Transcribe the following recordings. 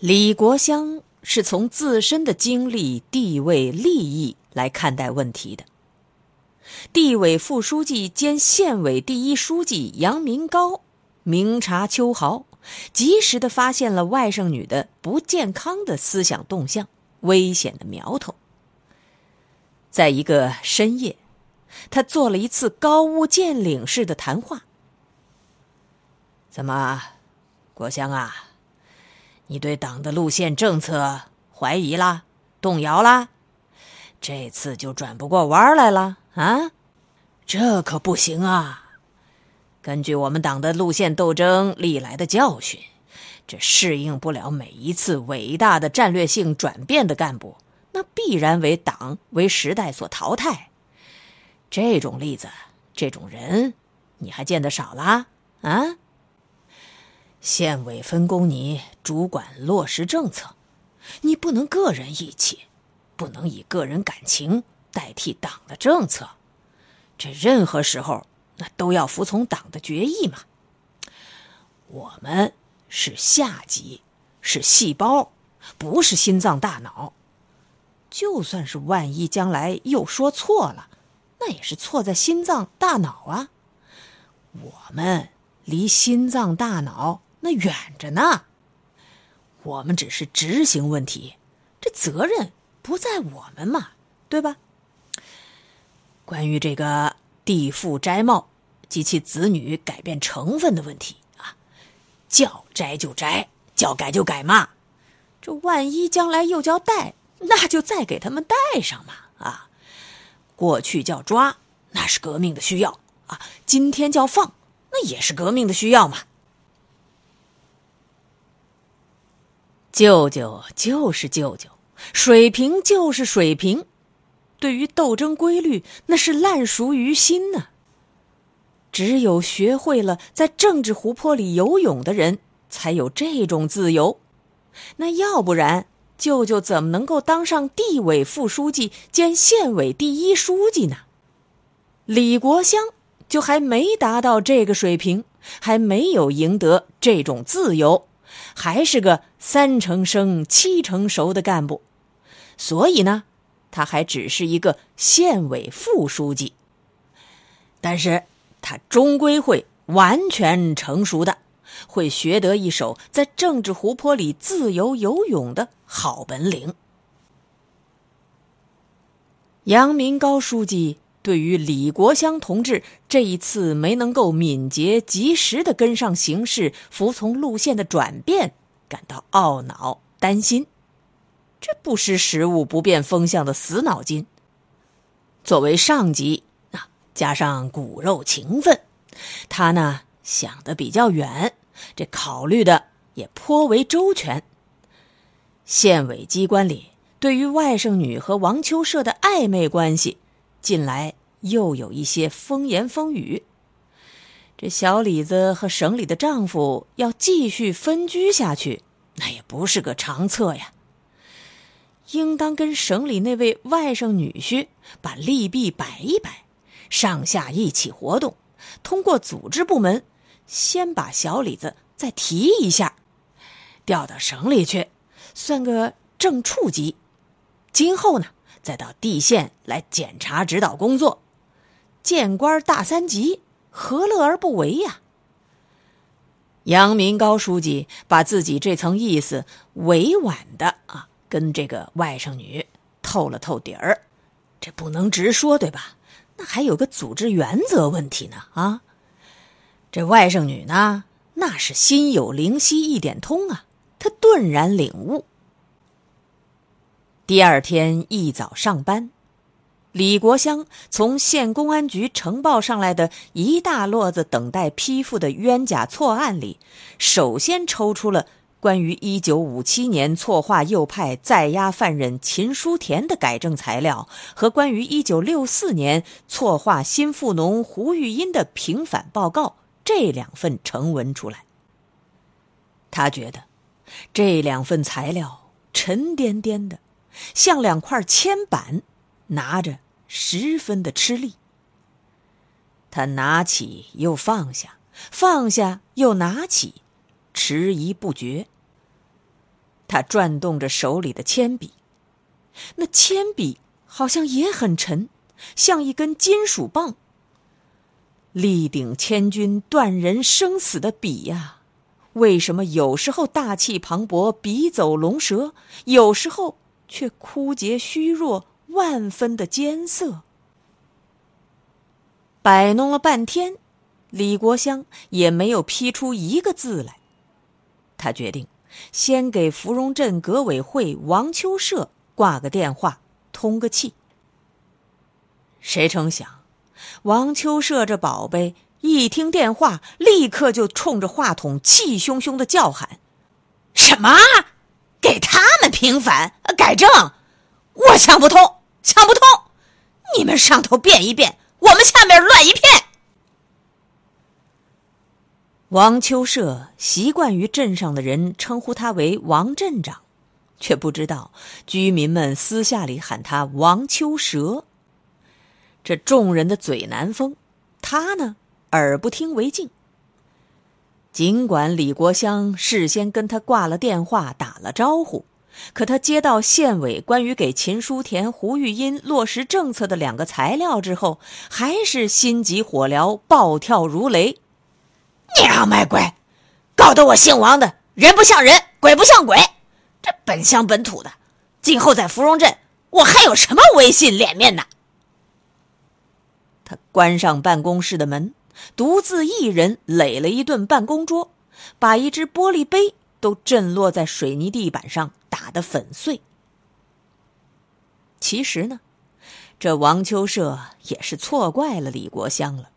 李国香是从自身的经历、地位、利益。来看待问题的。地委副书记兼县委第一书记杨明高明察秋毫，及时的发现了外甥女的不健康的思想动向、危险的苗头。在一个深夜，他做了一次高屋建瓴式的谈话。怎么，国香啊，你对党的路线政策怀疑啦，动摇啦？这次就转不过弯来了啊！这可不行啊！根据我们党的路线斗争历来的教训，这适应不了每一次伟大的战略性转变的干部，那必然为党为时代所淘汰。这种例子，这种人，你还见得少啦啊！县委分工你主管落实政策，你不能个人义气。不能以个人感情代替党的政策，这任何时候那都要服从党的决议嘛。我们是下级，是细胞，不是心脏大脑。就算是万一将来又说错了，那也是错在心脏大脑啊。我们离心脏大脑那远着呢，我们只是执行问题，这责任。不在我们嘛，对吧？关于这个地富摘帽及其子女改变成分的问题啊，叫摘就摘，叫改就改嘛。这万一将来又叫带，那就再给他们带上嘛啊。过去叫抓，那是革命的需要啊。今天叫放，那也是革命的需要嘛。舅舅就是舅舅。水平就是水平，对于斗争规律，那是烂熟于心呢。只有学会了在政治湖泊里游泳的人，才有这种自由。那要不然，舅舅怎么能够当上地委副书记兼县委第一书记呢？李国香就还没达到这个水平，还没有赢得这种自由，还是个三成生七成熟的干部。所以呢，他还只是一个县委副书记，但是他终归会完全成熟的，会学得一手在政治湖泊里自由游泳的好本领。杨明高书记对于李国香同志这一次没能够敏捷及时的跟上形势、服从路线的转变，感到懊恼、担心。这不识时务、不辨风向的死脑筋。作为上级啊，加上骨肉情分，他呢想的比较远，这考虑的也颇为周全。县委机关里对于外甥女和王秋社的暧昧关系，近来又有一些风言风语。这小李子和省里的丈夫要继续分居下去，那也不是个长策呀。应当跟省里那位外甥女婿把利弊摆一摆，上下一起活动，通过组织部门，先把小李子再提一下，调到省里去，算个正处级。今后呢，再到地县来检查指导工作，见官大三级，何乐而不为呀？杨明高书记把自己这层意思委婉的啊。跟这个外甥女透了透底儿。这不能直说，对吧？那还有个组织原则问题呢啊！这外甥女呢，那是心有灵犀一点通啊，她顿然领悟。第二天一早上班，李国香从县公安局呈报上来的一大摞子等待批复的冤假错案里，首先抽出了关于1957年错划右派在押犯人秦书田的改正材料和关于1964年错划新富农胡玉英的平反报告这两份呈文出来。他觉得这两份材料沉甸甸的。像两块铅板，拿着十分的吃力。他拿起又放下，放下又拿起，迟疑不决。他转动着手里的铅笔，那铅笔好像也很沉，像一根金属棒。力顶千钧、断人生死的笔呀，为什么有时候大气磅礴、笔走龙蛇，有时候？却枯竭虚弱，万分的艰涩。摆弄了半天，李国香也没有批出一个字来。他决定先给芙蓉镇革委会王秋社挂个电话，通个气。谁成想，王秋社这宝贝一听电话，立刻就冲着话筒气汹汹的叫喊：“什么？”给他们平反改正，我想不通，想不通。你们上头变一变，我们下面乱一片。王秋社习惯于镇上的人称呼他为王镇长，却不知道居民们私下里喊他王秋蛇。这众人的嘴难封，他呢耳不听为净。尽管李国香事先跟他挂了电话，打了招呼，可他接到县委关于给秦书田、胡玉英落实政策的两个材料之后，还是心急火燎，暴跳如雷：“娘卖鬼，搞得我姓王的人不像人，鬼不像鬼，这本乡本土的，今后在芙蓉镇，我还有什么威信脸面呢？”他关上办公室的门。独自一人垒了一顿办公桌，把一只玻璃杯都震落在水泥地板上，打得粉碎。其实呢，这王秋社也是错怪了李国香了。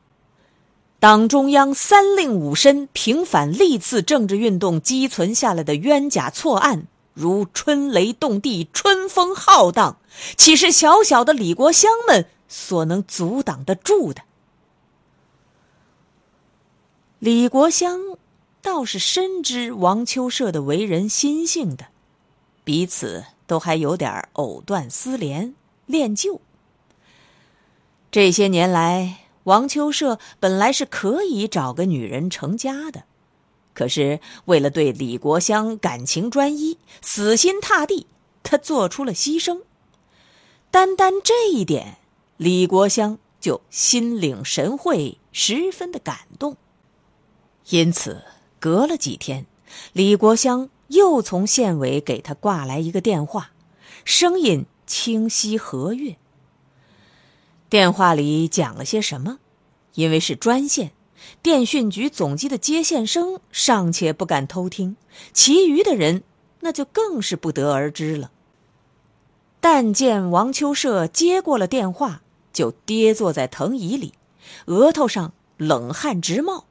党中央三令五申平反历次政治运动积存下来的冤假错案，如春雷动地，春风浩荡，岂是小小的李国香们所能阻挡得住的？李国香倒是深知王秋社的为人心性的，彼此都还有点藕断丝连、恋旧。这些年来，王秋社本来是可以找个女人成家的，可是为了对李国香感情专一、死心塌地，他做出了牺牲。单单这一点，李国香就心领神会，十分的感动。因此，隔了几天，李国香又从县委给他挂来一个电话，声音清晰和悦。电话里讲了些什么？因为是专线，电讯局总机的接线生尚且不敢偷听，其余的人那就更是不得而知了。但见王秋社接过了电话，就跌坐在藤椅里，额头上冷汗直冒。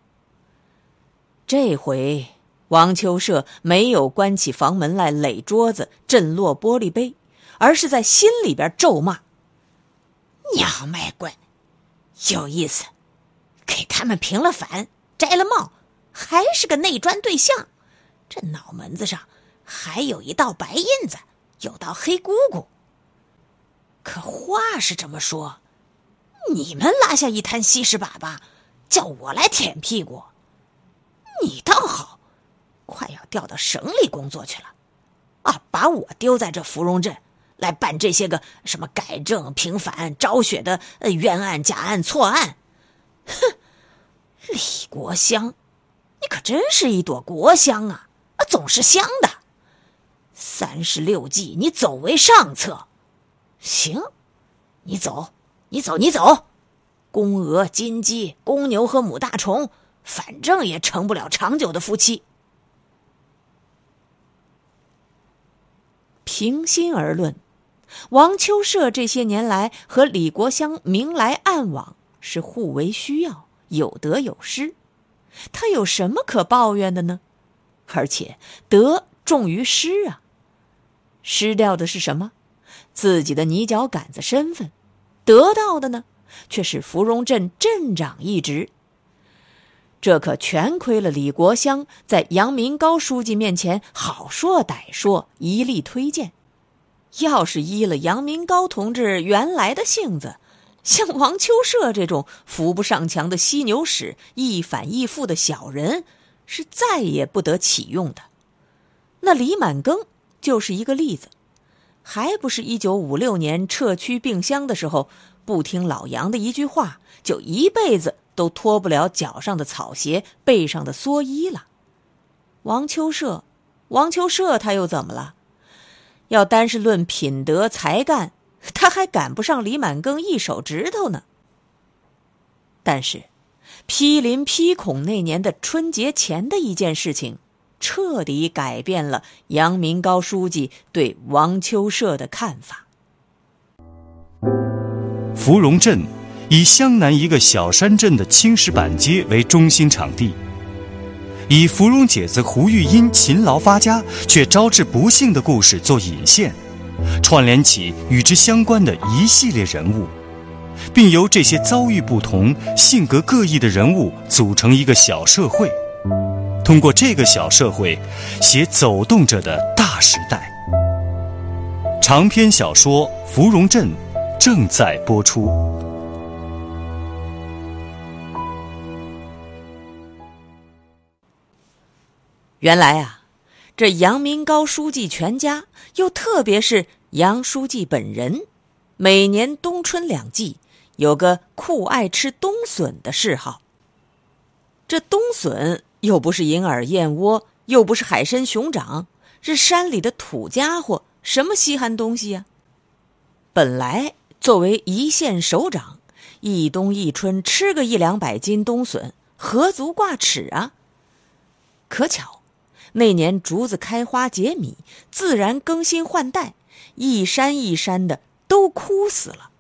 这回王秋社没有关起房门来垒桌子、震落玻璃杯，而是在心里边咒骂：“娘卖乖，有意思，给他们平了反，摘了帽，还是个内专对象，这脑门子上还有一道白印子，有道黑姑姑。可话是这么说，你们拉下一滩稀屎粑粑，叫我来舔屁股。”你倒好，快要调到省里工作去了，啊，把我丢在这芙蓉镇来办这些个什么改正、平反、昭雪的冤案、假案、错案，哼！李国香，你可真是一朵国香啊，啊，总是香的。三十六计，你走为上策。行，你走，你走，你走。公鹅、金鸡、公牛和母大虫，反正也成不了长久的夫妻。平心而论，王秋社这些年来和李国香明来暗往，是互为需要，有得有失。他有什么可抱怨的呢？而且得重于失啊。失掉的是什么？自己的泥脚杆子身份。得到的呢？却是芙蓉镇镇长一职，这可全亏了李国香在杨明高书记面前好说歹说，一力推荐。要是依了杨明高同志原来的性子，像王秋社这种扶不上墙的犀牛屎、一反一复的小人，是再也不得启用的。那李满庚就是一个例子，还不是一九五六年撤区并乡的时候。不听老杨的一句话，就一辈子都脱不了脚上的草鞋、背上的蓑衣了。王秋社，王秋社他又怎么了？要单是论品德才干，他还赶不上李满庚一手指头呢。但是，批林批孔那年的春节前的一件事情，彻底改变了杨明高书记对王秋社的看法。芙蓉镇以湘南一个小山镇的青石板街为中心场地，以芙蓉姐子胡玉英勤劳发家却招致不幸的故事做引线，串联起与之相关的一系列人物，并由这些遭遇不同、性格各异的人物组成一个小社会，通过这个小社会写走动着的大时代。长篇小说《芙蓉镇》。正在播出。原来啊，这杨明高书记全家，又特别是杨书记本人，每年冬春两季有个酷爱吃冬笋的嗜好。这冬笋又不是银耳燕窝，又不是海参熊掌，是山里的土家伙，什么稀罕东西呀？本来。作为一县首长，一冬一春吃个一两百斤冬笋，何足挂齿啊？可巧，那年竹子开花结米，自然更新换代，一山一山的都枯死了，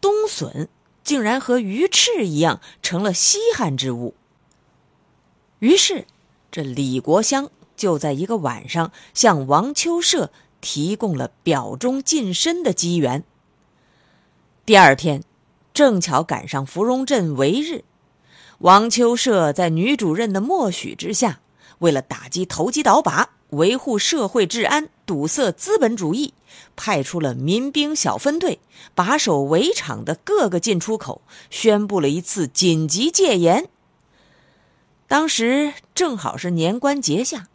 冬笋竟然和鱼翅一样成了稀罕之物。于是，这李国香就在一个晚上向王秋社提供了表中近身的机缘。第二天，正巧赶上芙蓉镇围日，王秋社在女主任的默许之下，为了打击投机倒把、维护社会治安、堵塞资本主义，派出了民兵小分队，把守围场的各个进出口，宣布了一次紧急戒严。当时正好是年关节下，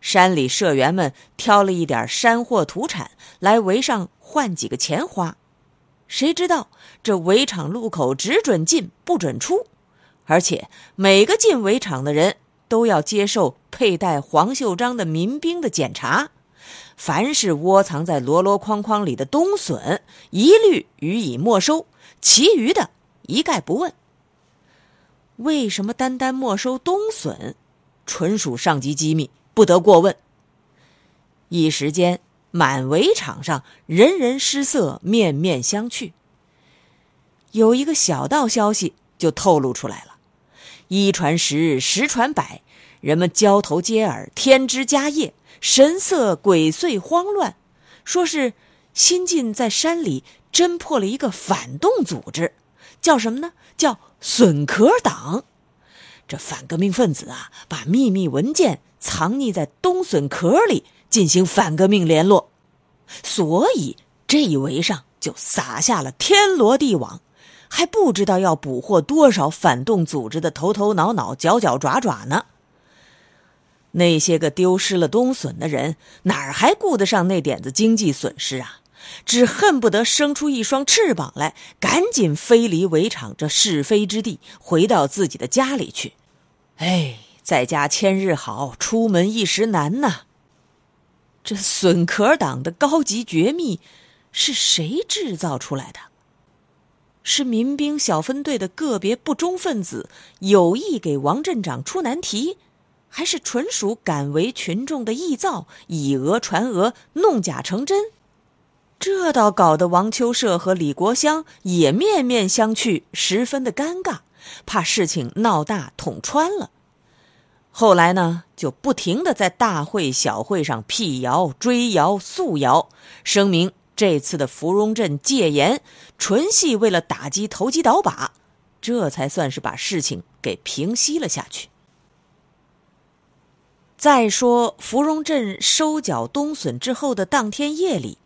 山里社员们挑了一点山货土产来围上换几个钱花。谁知道这围场路口只准进不准出，而且每个进围场的人都要接受佩戴黄袖章的民兵的检查，凡是窝藏在箩箩筐筐里的冬笋，一律予以没收，其余的一概不问。为什么单单没收冬笋？纯属上级机密，不得过问。一时间。满围场上人人失色，面面相觑。有一个小道消息就透露出来了，一传十，十传百，人们交头接耳，添枝加叶，神色鬼祟慌乱，说是新晋在山里侦破了一个反动组织，叫什么呢？叫笋壳党。这反革命分子啊，把秘密文件藏匿在冬笋壳里。进行反革命联络，所以这一围上就撒下了天罗地网，还不知道要捕获多少反动组织的头头脑脑、脚脚爪爪呢。那些个丢失了冬笋的人，哪儿还顾得上那点子经济损失啊？只恨不得生出一双翅膀来，赶紧飞离围场这是非之地，回到自己的家里去。哎，在家千日好，出门一时难呐。这笋壳党的高级绝密是谁制造出来的？是民兵小分队的个别不忠分子有意给王镇长出难题，还是纯属敢为群众的臆造，以讹传讹，弄假成真？这倒搞得王秋社和李国香也面面相觑，十分的尴尬，怕事情闹大捅穿了。后来呢，就不停的在大会小会上辟谣、追谣、诉谣，声明这次的芙蓉镇戒严纯系为了打击投机倒把，这才算是把事情给平息了下去。再说芙蓉镇收缴冬笋之后的当天夜里，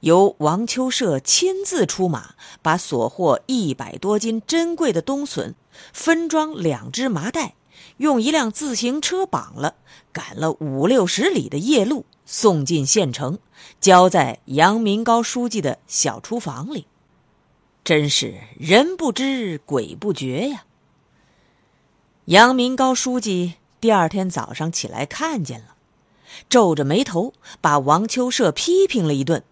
由王秋社亲自出马，把所获一百多斤珍贵的冬笋分装两只麻袋。用一辆自行车绑了，赶了五六十里的夜路，送进县城，交在杨明高书记的小厨房里。真是人不知鬼不觉呀！杨明高书记第二天早上起来看见了，皱着眉头把王秋社批评了一顿：“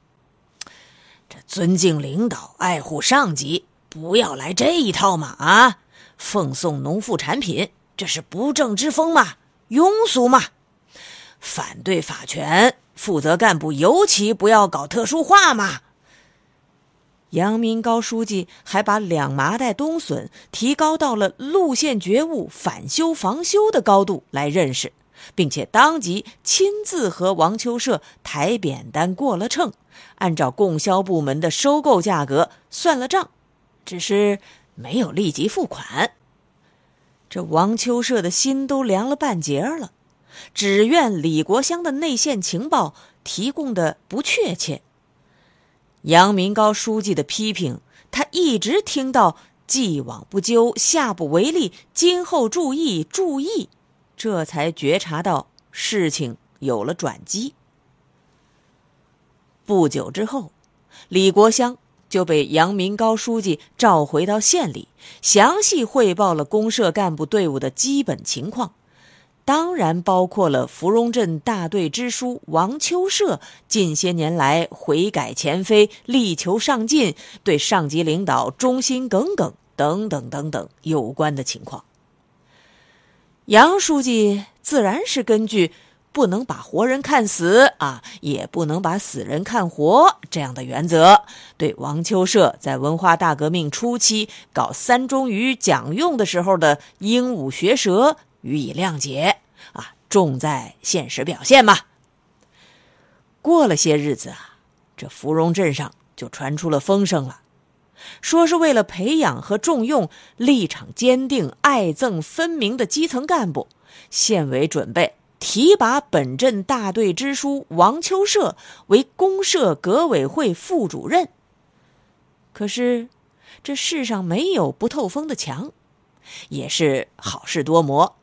这尊敬领导、爱护上级，不要来这一套嘛！啊，奉送农副产品。”这是不正之风嘛，庸俗嘛！反对法权，负责干部尤其不要搞特殊化嘛。杨明高书记还把两麻袋冬笋提高到了路线觉悟、反修防修的高度来认识，并且当即亲自和王秋社抬扁担过了秤，按照供销部门的收购价格算了账，只是没有立即付款。这王秋社的心都凉了半截了，只怨李国香的内线情报提供的不确切。杨明高书记的批评，他一直听到“既往不咎，下不为例，今后注意注意”，这才觉察到事情有了转机。不久之后，李国香。就被杨明高书记召回到县里，详细汇报了公社干部队伍的基本情况，当然包括了芙蓉镇大队支书王秋社近些年来悔改前非、力求上进、对上级领导忠心耿耿等等等等有关的情况。杨书记自然是根据。不能把活人看死啊，也不能把死人看活，这样的原则，对王秋社在文化大革命初期搞三中于讲用的时候的鹦鹉学舌予以谅解啊，重在现实表现嘛。过了些日子啊，这芙蓉镇上就传出了风声了，说是为了培养和重用立场坚定、爱憎分明的基层干部，县委准备。提拔本镇大队支书王秋社为公社革委会副主任。可是，这世上没有不透风的墙，也是好事多磨。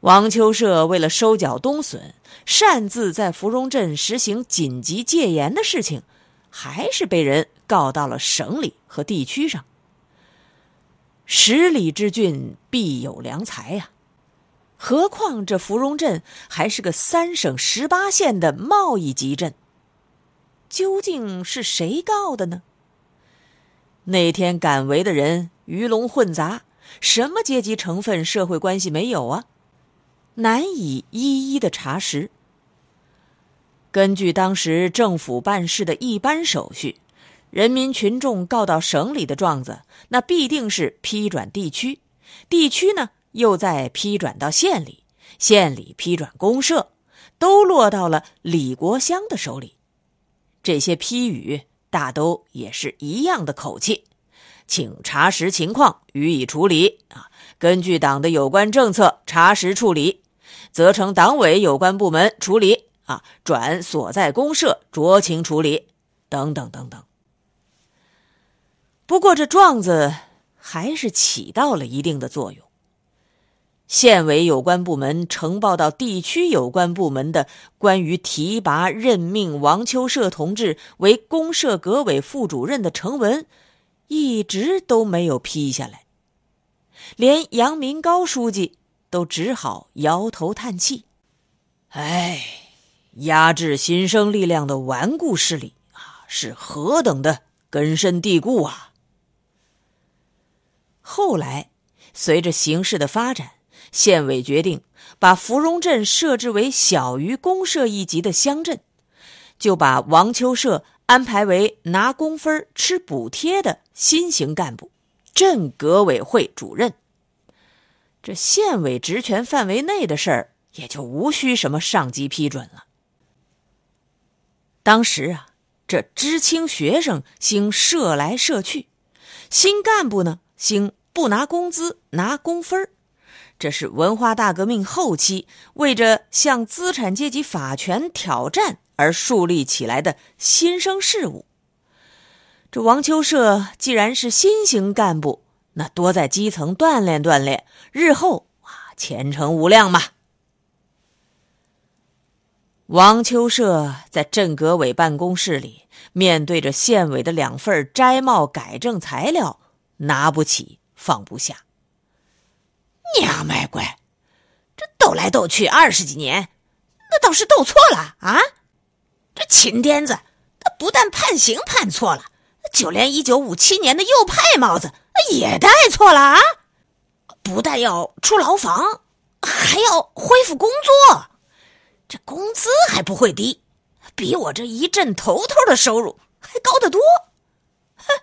王秋社为了收缴冬笋，擅自在芙蓉镇实行紧急戒严的事情，还是被人告到了省里和地区上。十里之郡必有良才呀！何况这芙蓉镇还是个三省十八县的贸易集镇，究竟是谁告的呢？那天赶围的人鱼龙混杂，什么阶级成分、社会关系没有啊？难以一一的查实。根据当时政府办事的一般手续，人民群众告到省里的状子，那必定是批转地区，地区呢？又再批转到县里，县里批转公社，都落到了李国香的手里。这些批语大都也是一样的口气，请查实情况，予以处理啊。根据党的有关政策查实处理，责成党委有关部门处理啊，转所在公社酌情处理，等等等等。不过这状子还是起到了一定的作用。县委有关部门呈报到地区有关部门的关于提拔任命王秋社同志为公社革委副主任的呈文，一直都没有批下来。连杨明高书记都只好摇头叹气：“哎，压制新生力量的顽固势力啊，是何等的根深蒂固啊！后来，随着形势的发展，县委决定把芙蓉镇设置为小于公社一级的乡镇，就把王秋社安排为拿工分吃补贴的新型干部，镇革委会主任。这县委职权范围内的事儿，也就无需什么上级批准了。当时啊，这知青学生兴社来社去，新干部呢兴不拿工资拿工分这是文化大革命后期为着向资产阶级法权挑战而树立起来的新生事物。这王秋社既然是新型干部。那多在基层锻炼锻炼，日后啊前程无量嘛。王秋社在镇革委办公室里，面对着县委的两份摘帽改正材料，拿不起放不下。娘卖乖，这斗来斗去二十几年，那倒是斗错了啊！这秦癫子，他不但判刑判错了，就连一九五七年的右派帽子。也戴错了啊！不但要出牢房，还要恢复工作，这工资还不会低，比我这一镇头头的收入还高得多。哼，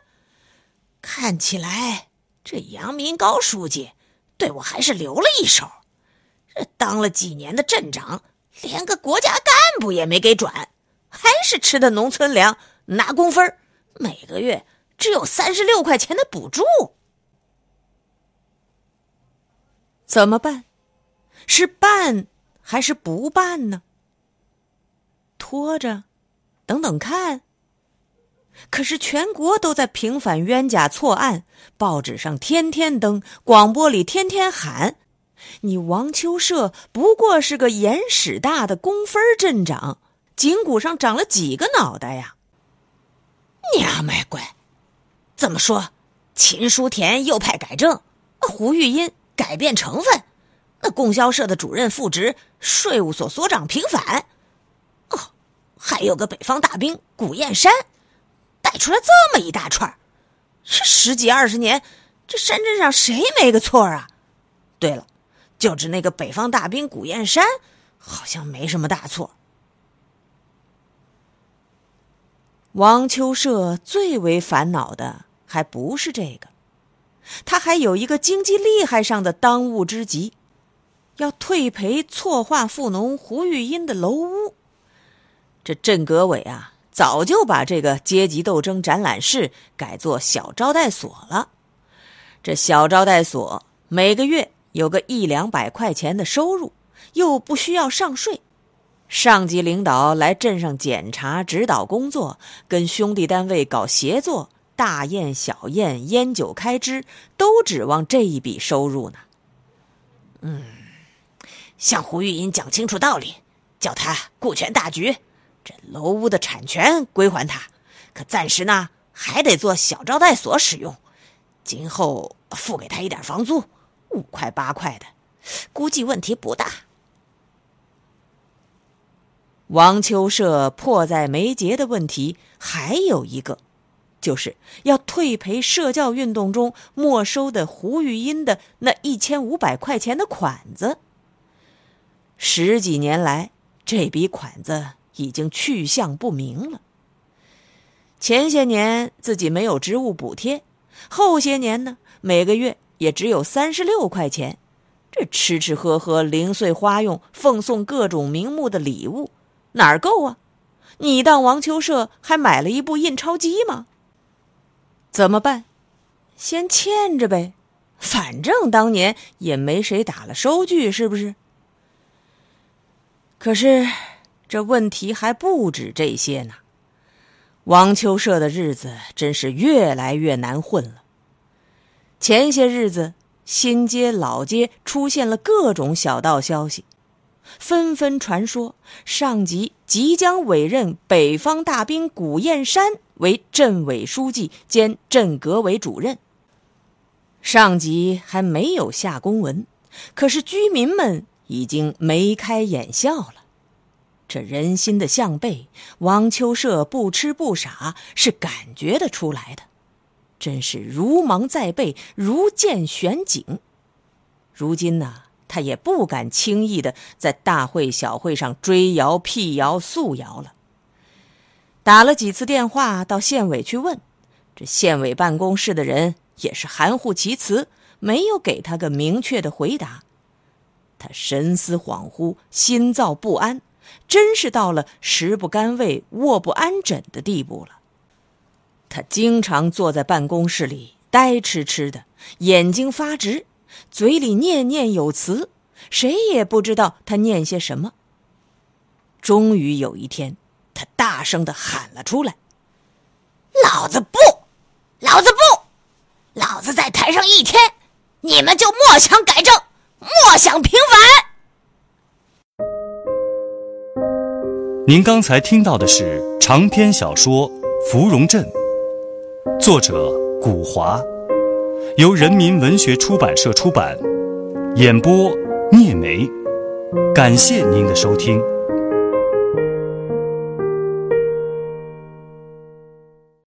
看起来这杨明高书记对我还是留了一手。这当了几年的镇长，连个国家干部也没给转，还是吃的农村粮，拿工分每个月。只有三十六块钱的补助，怎么办？是办还是不办呢？拖着，等等看。可是全国都在平反冤假错案，报纸上天天登，广播里天天喊。你王秋社不过是个眼屎大的工分镇长，颈骨上长了几个脑袋呀？娘卖乖！怎么说？秦书田右派改正，胡玉英改变成分，那供销社的主任复职，税务所所长平反，哦，还有个北方大兵古燕山，带出来这么一大串这十几二十年，这山镇上谁没个错啊？对了，就指那个北方大兵古燕山，好像没什么大错。王秋社最为烦恼的还不是这个，他还有一个经济利害上的当务之急，要退赔错划富农胡玉英的楼屋。这镇革委啊，早就把这个阶级斗争展览室改做小招待所了。这小招待所每个月有个一两百块钱的收入，又不需要上税。上级领导来镇上检查指导工作，跟兄弟单位搞协作，大宴小宴，烟酒开支都指望这一笔收入呢。嗯，向胡玉英讲清楚道理，叫他顾全大局，这楼屋的产权归还他，可暂时呢还得做小招待所使用，今后付给他一点房租，五块八块的，估计问题不大。王秋社迫在眉睫的问题还有一个，就是要退赔社教运动中没收的胡玉英的那一千五百块钱的款子。十几年来，这笔款子已经去向不明了。前些年自己没有职务补贴，后些年呢，每个月也只有三十六块钱，这吃吃喝喝、零碎花用、奉送各种名目的礼物。哪儿够啊？你当王秋社还买了一部印钞机吗？怎么办？先欠着呗，反正当年也没谁打了收据，是不是？可是这问题还不止这些呢。王秋社的日子真是越来越难混了。前些日子，新街老街出现了各种小道消息。纷纷传说，上级即将委任北方大兵古燕山为镇委书记兼镇革委主任。上级还没有下公文，可是居民们已经眉开眼笑了。这人心的向背，王秋社不吃不傻是感觉得出来的，真是如芒在背，如箭悬颈。如今呢，他也不敢轻易的在大会小会上追谣辟谣诉谣了。打了几次电话到县委去问，这县委办公室的人也是含糊其辞，没有给他个明确的回答。他神思恍惚，心躁不安，真是到了食不甘味、卧不安枕的地步了。他经常坐在办公室里呆痴痴的，眼睛发直，嘴里念念有词，谁也不知道他念些什么。终于有一天，他大声的喊了出来：“老子不，老子不，老子在台上一天，你们就莫想改正。”莫想平凡。您刚才听到的是长篇小说《芙蓉镇》，作者古华，由人民文学出版社出版，演播聂梅。感谢您的收听。